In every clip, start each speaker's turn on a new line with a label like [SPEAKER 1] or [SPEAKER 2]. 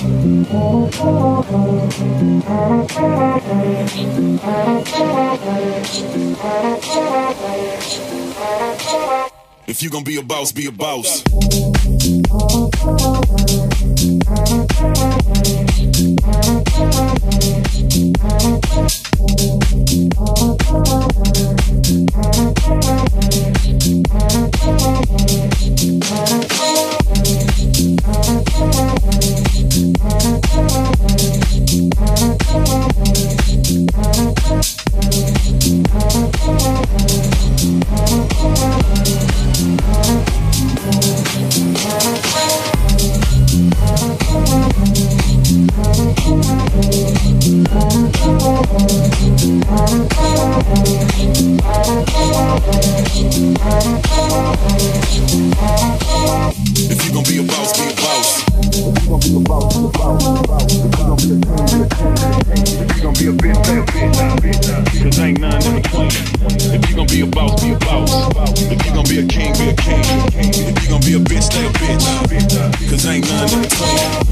[SPEAKER 1] If you gonna be a boss, be a boss.
[SPEAKER 2] Thank you. Cause ain't none to play.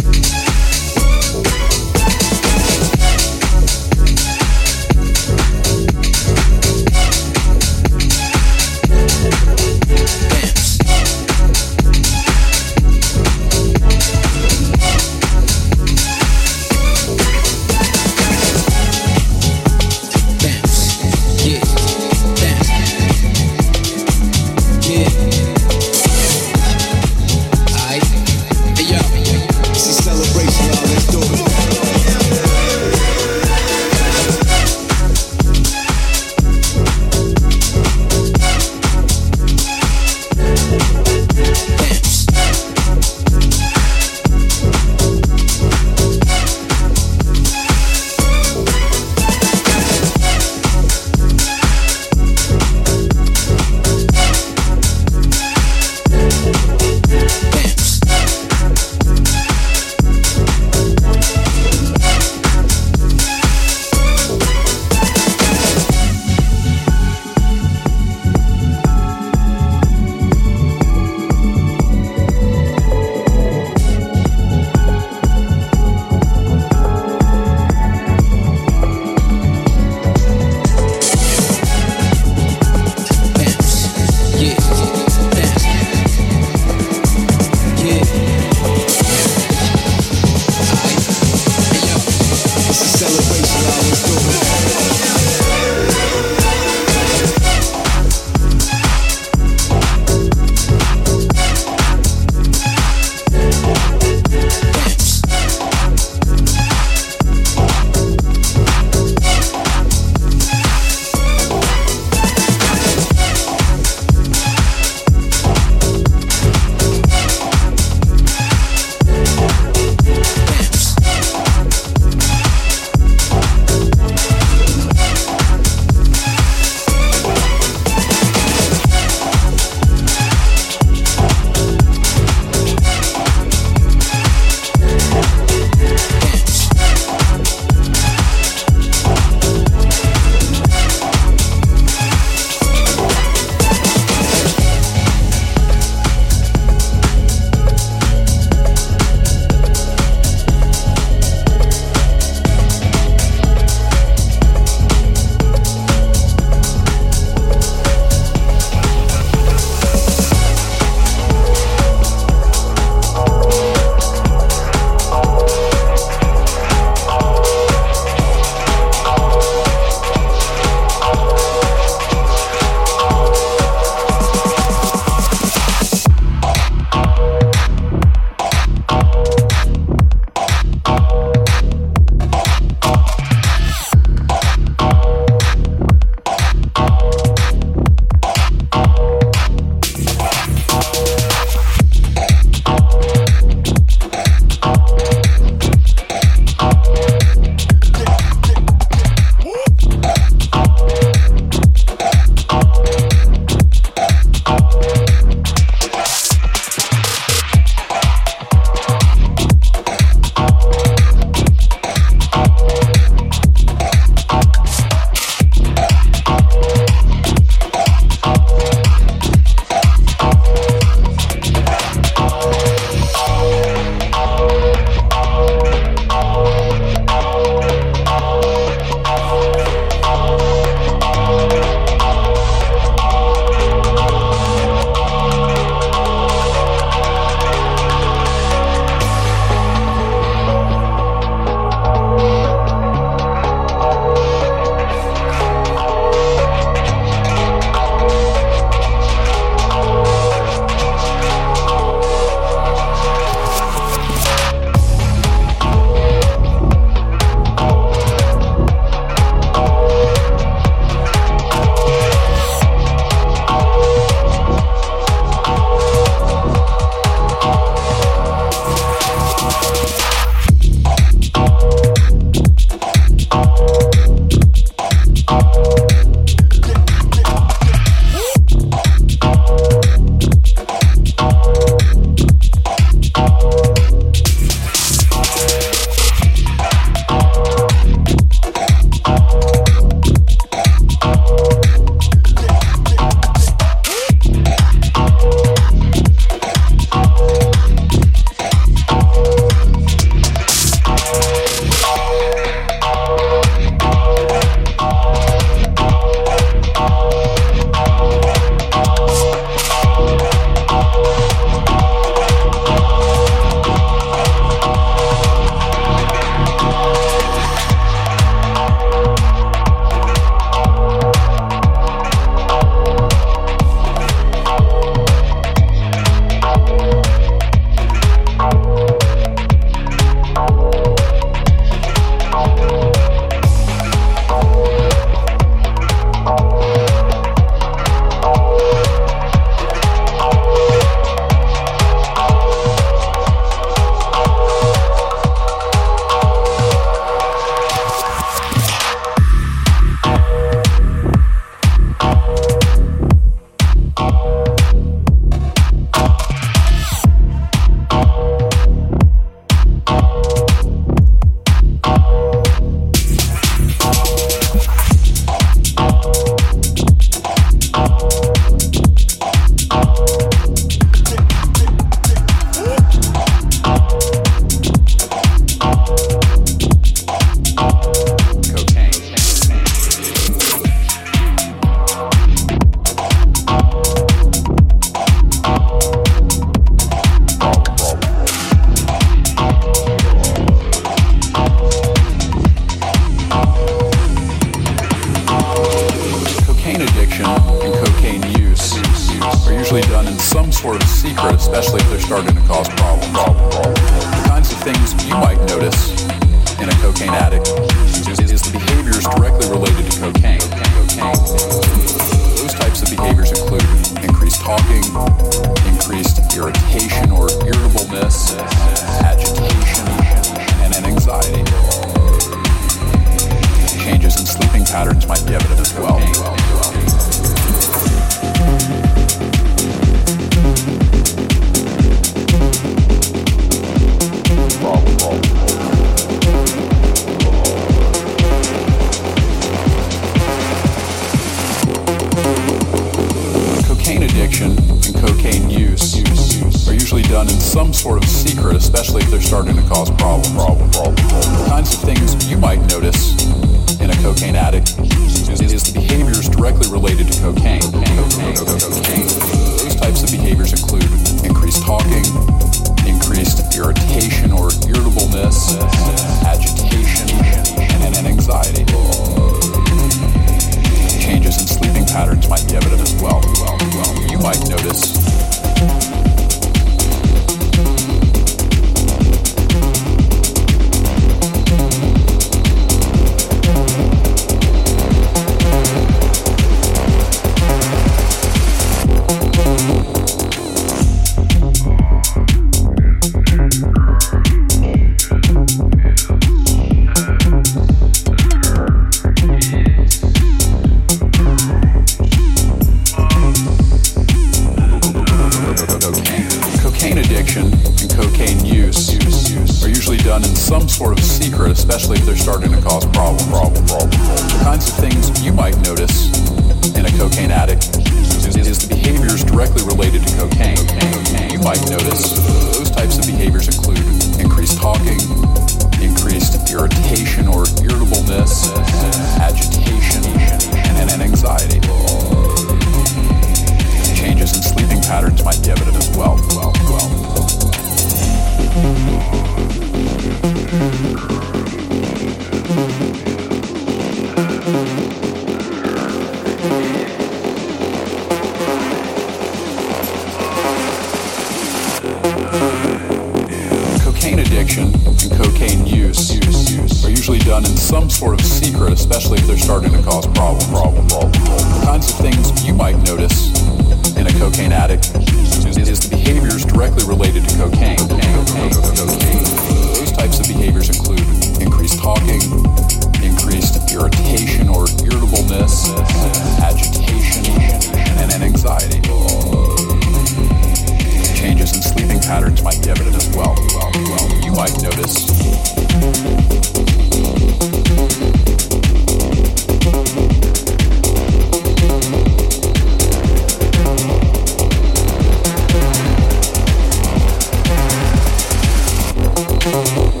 [SPEAKER 2] Cocaine.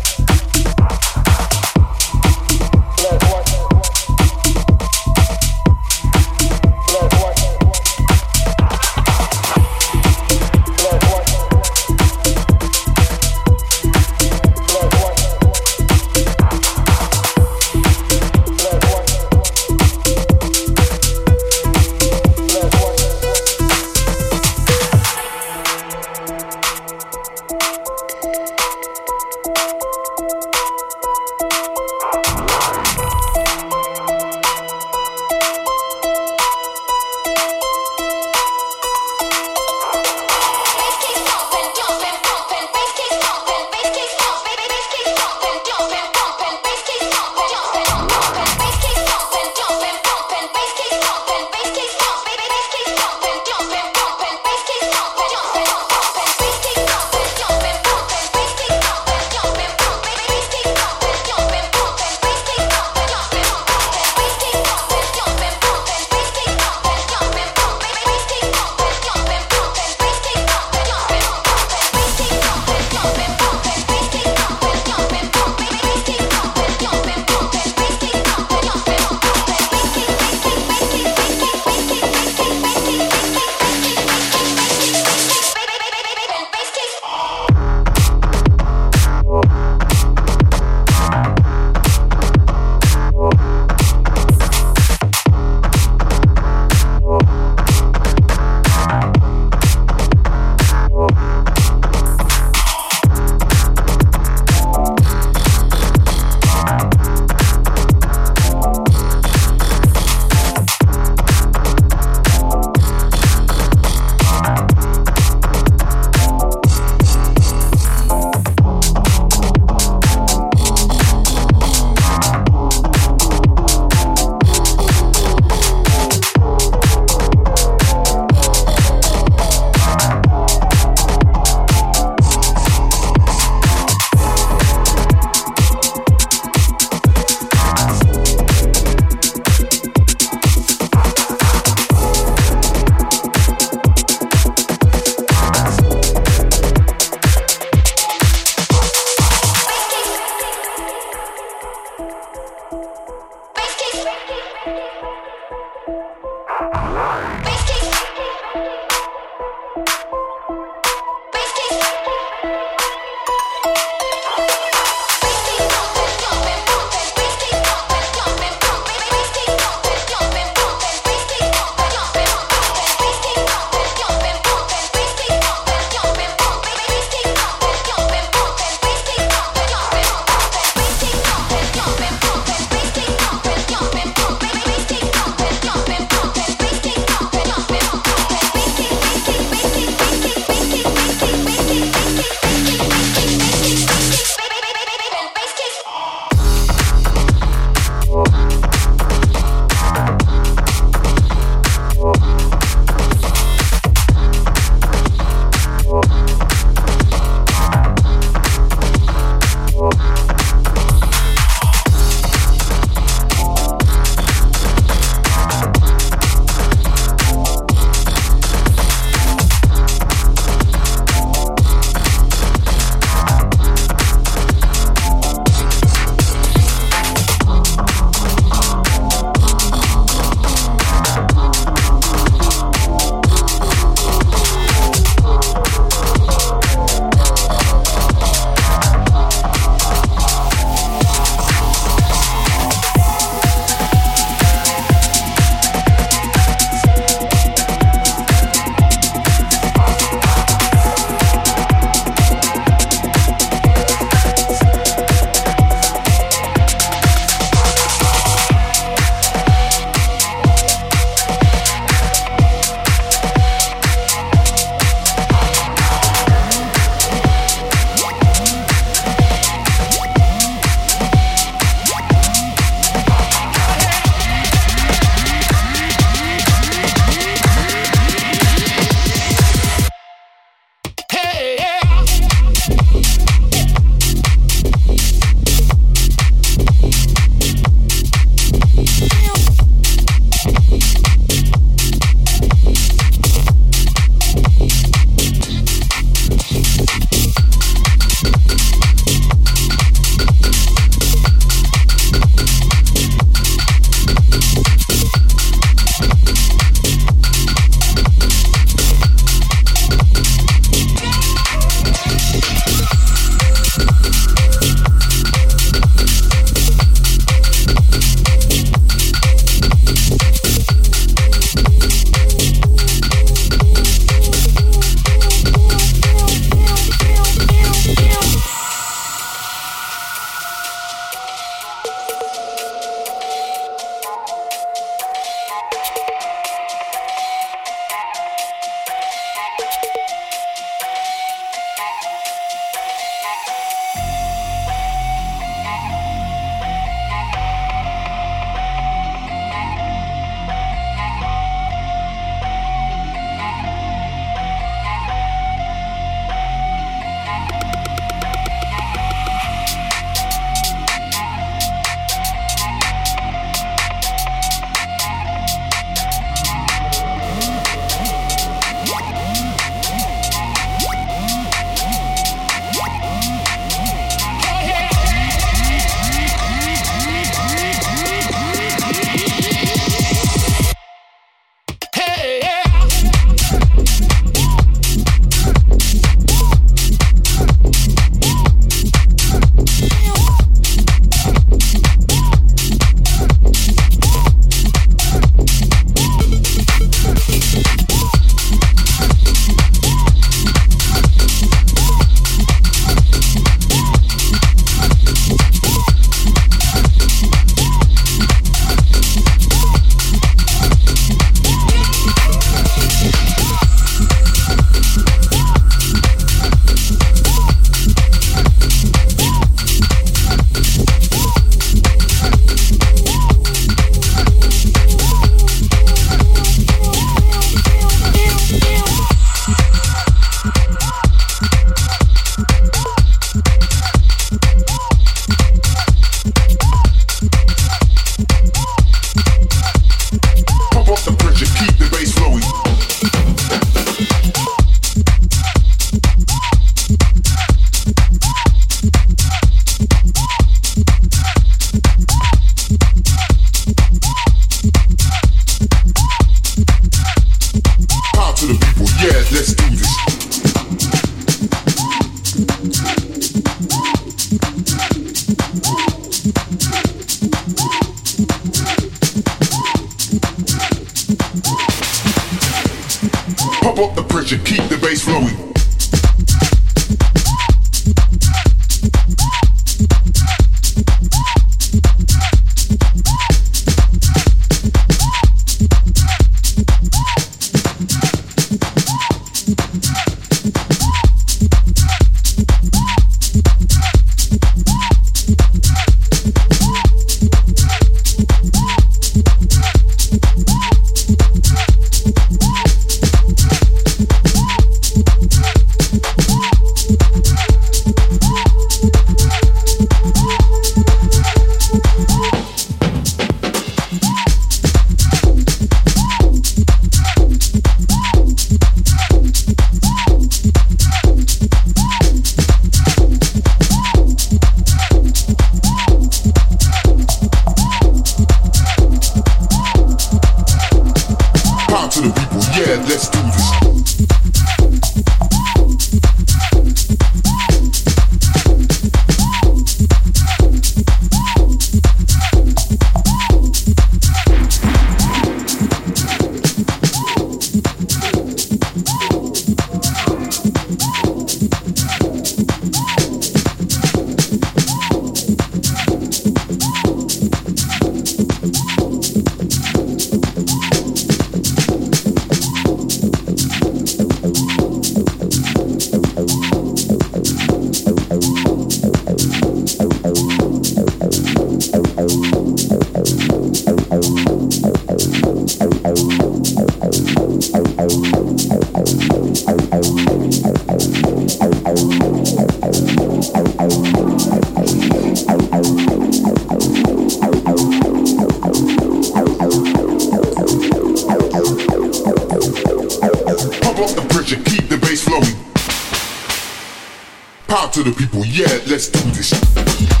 [SPEAKER 2] To the
[SPEAKER 3] people, yeah, let's do this.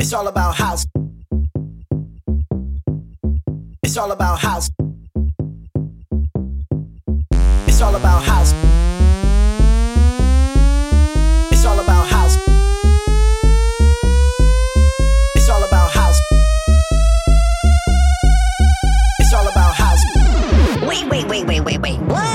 [SPEAKER 4] It's
[SPEAKER 5] all about house. It's all about house. It's all about house. It's all about house. It's all about house. It's. Wait, wait, wait, wait, wait, wait. What?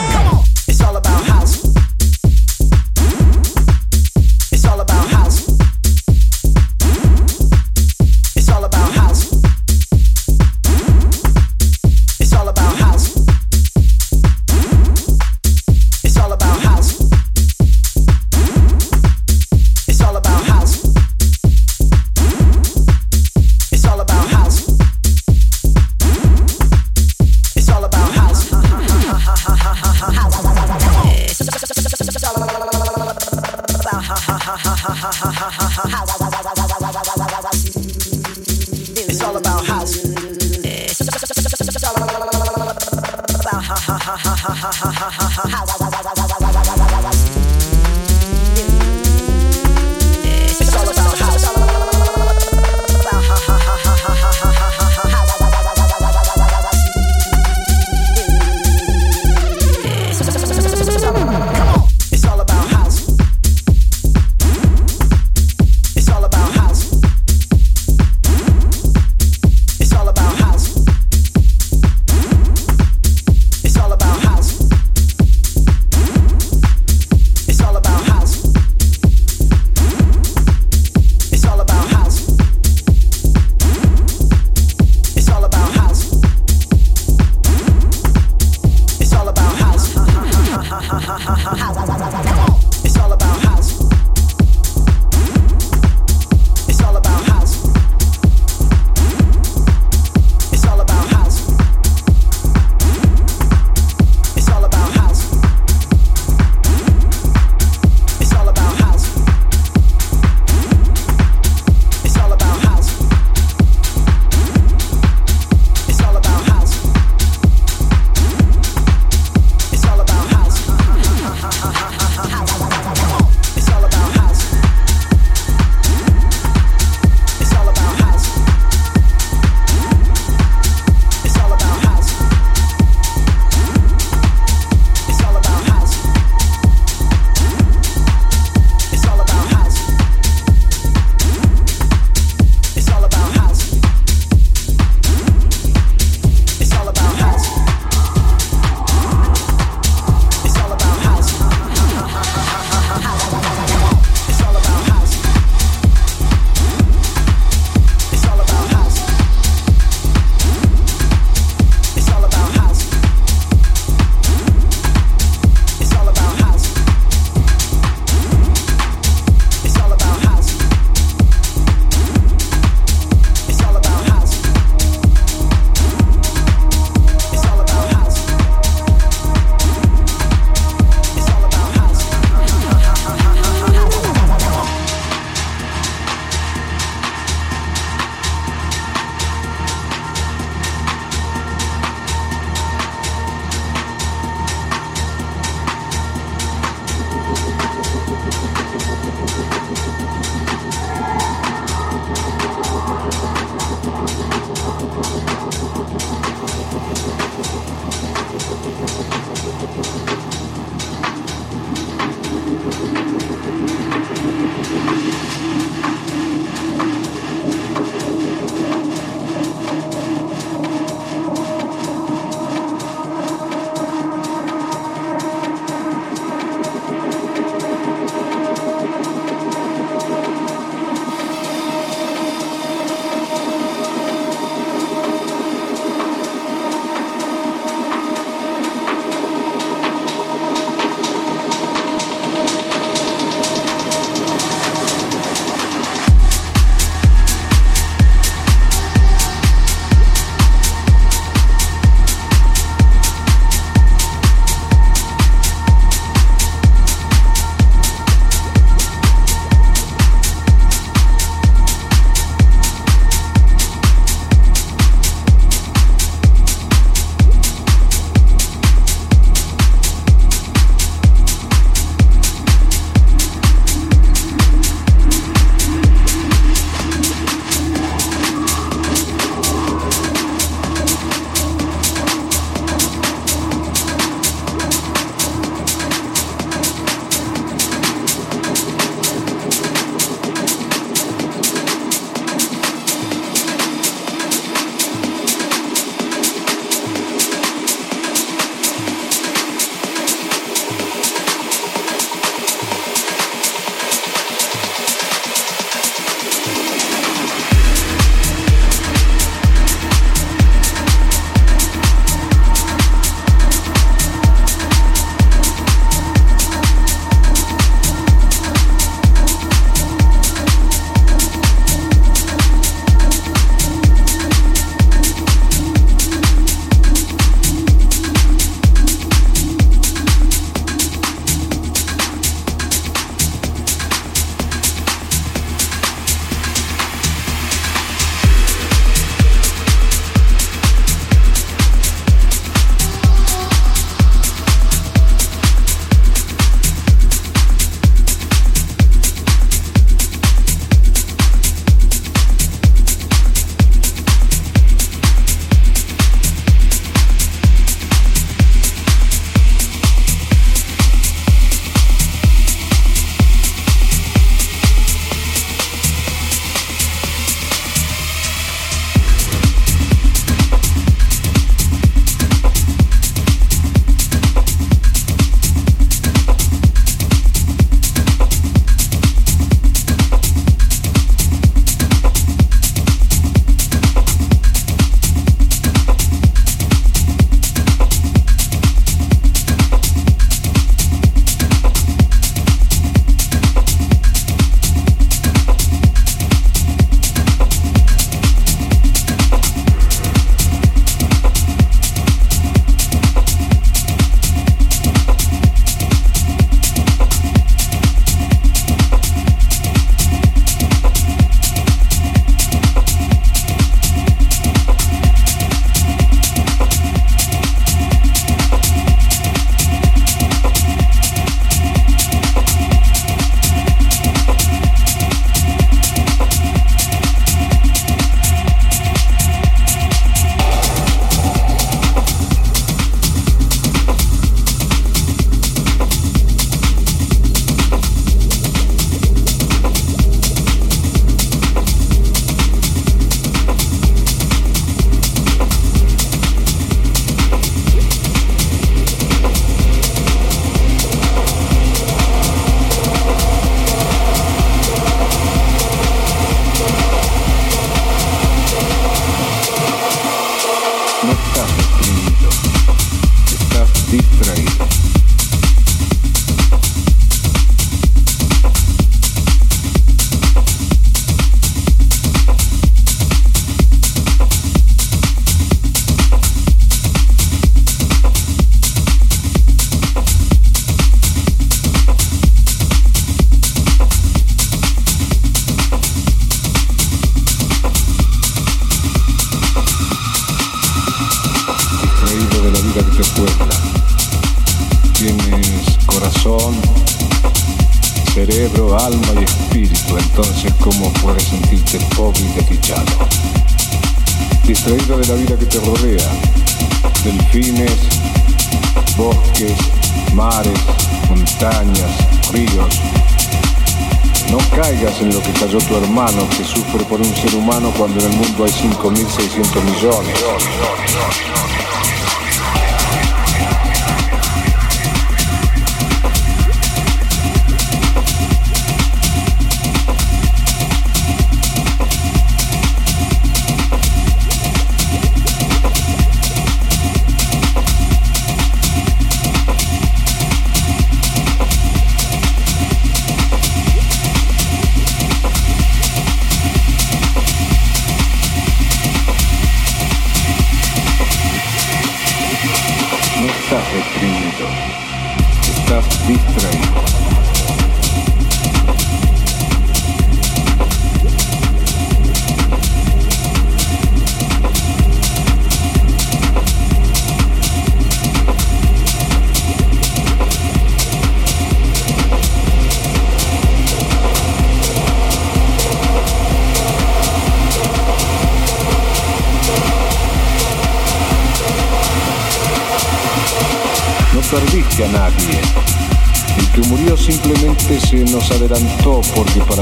[SPEAKER 5] sintomizzoni.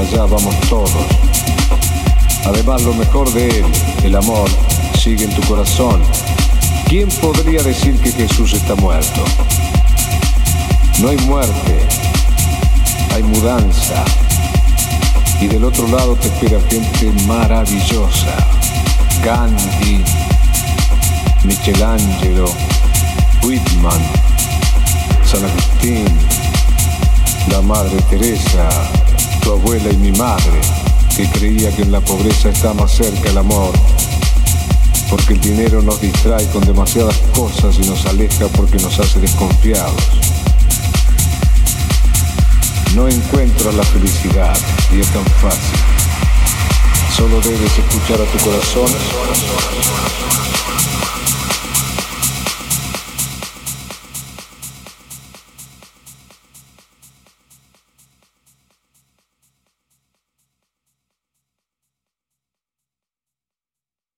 [SPEAKER 5] Allá vamos todos. Además, lo mejor de él, el amor, sigue en tu corazón. ¿Quién podría decir que Jesús está muerto? No hay muerte, hay mudanza. Y del otro lado te espera gente maravillosa. Gandhi, Michelangelo, Whitman, San Agustín, la Madre Teresa, tu abuela y mi madre, que creía que en la pobreza está más cerca el amor, porque el dinero nos distrae con demasiadas cosas y nos aleja porque nos hace desconfiados. No encuentras la felicidad y es tan fácil. Solo debes escuchar a tu corazón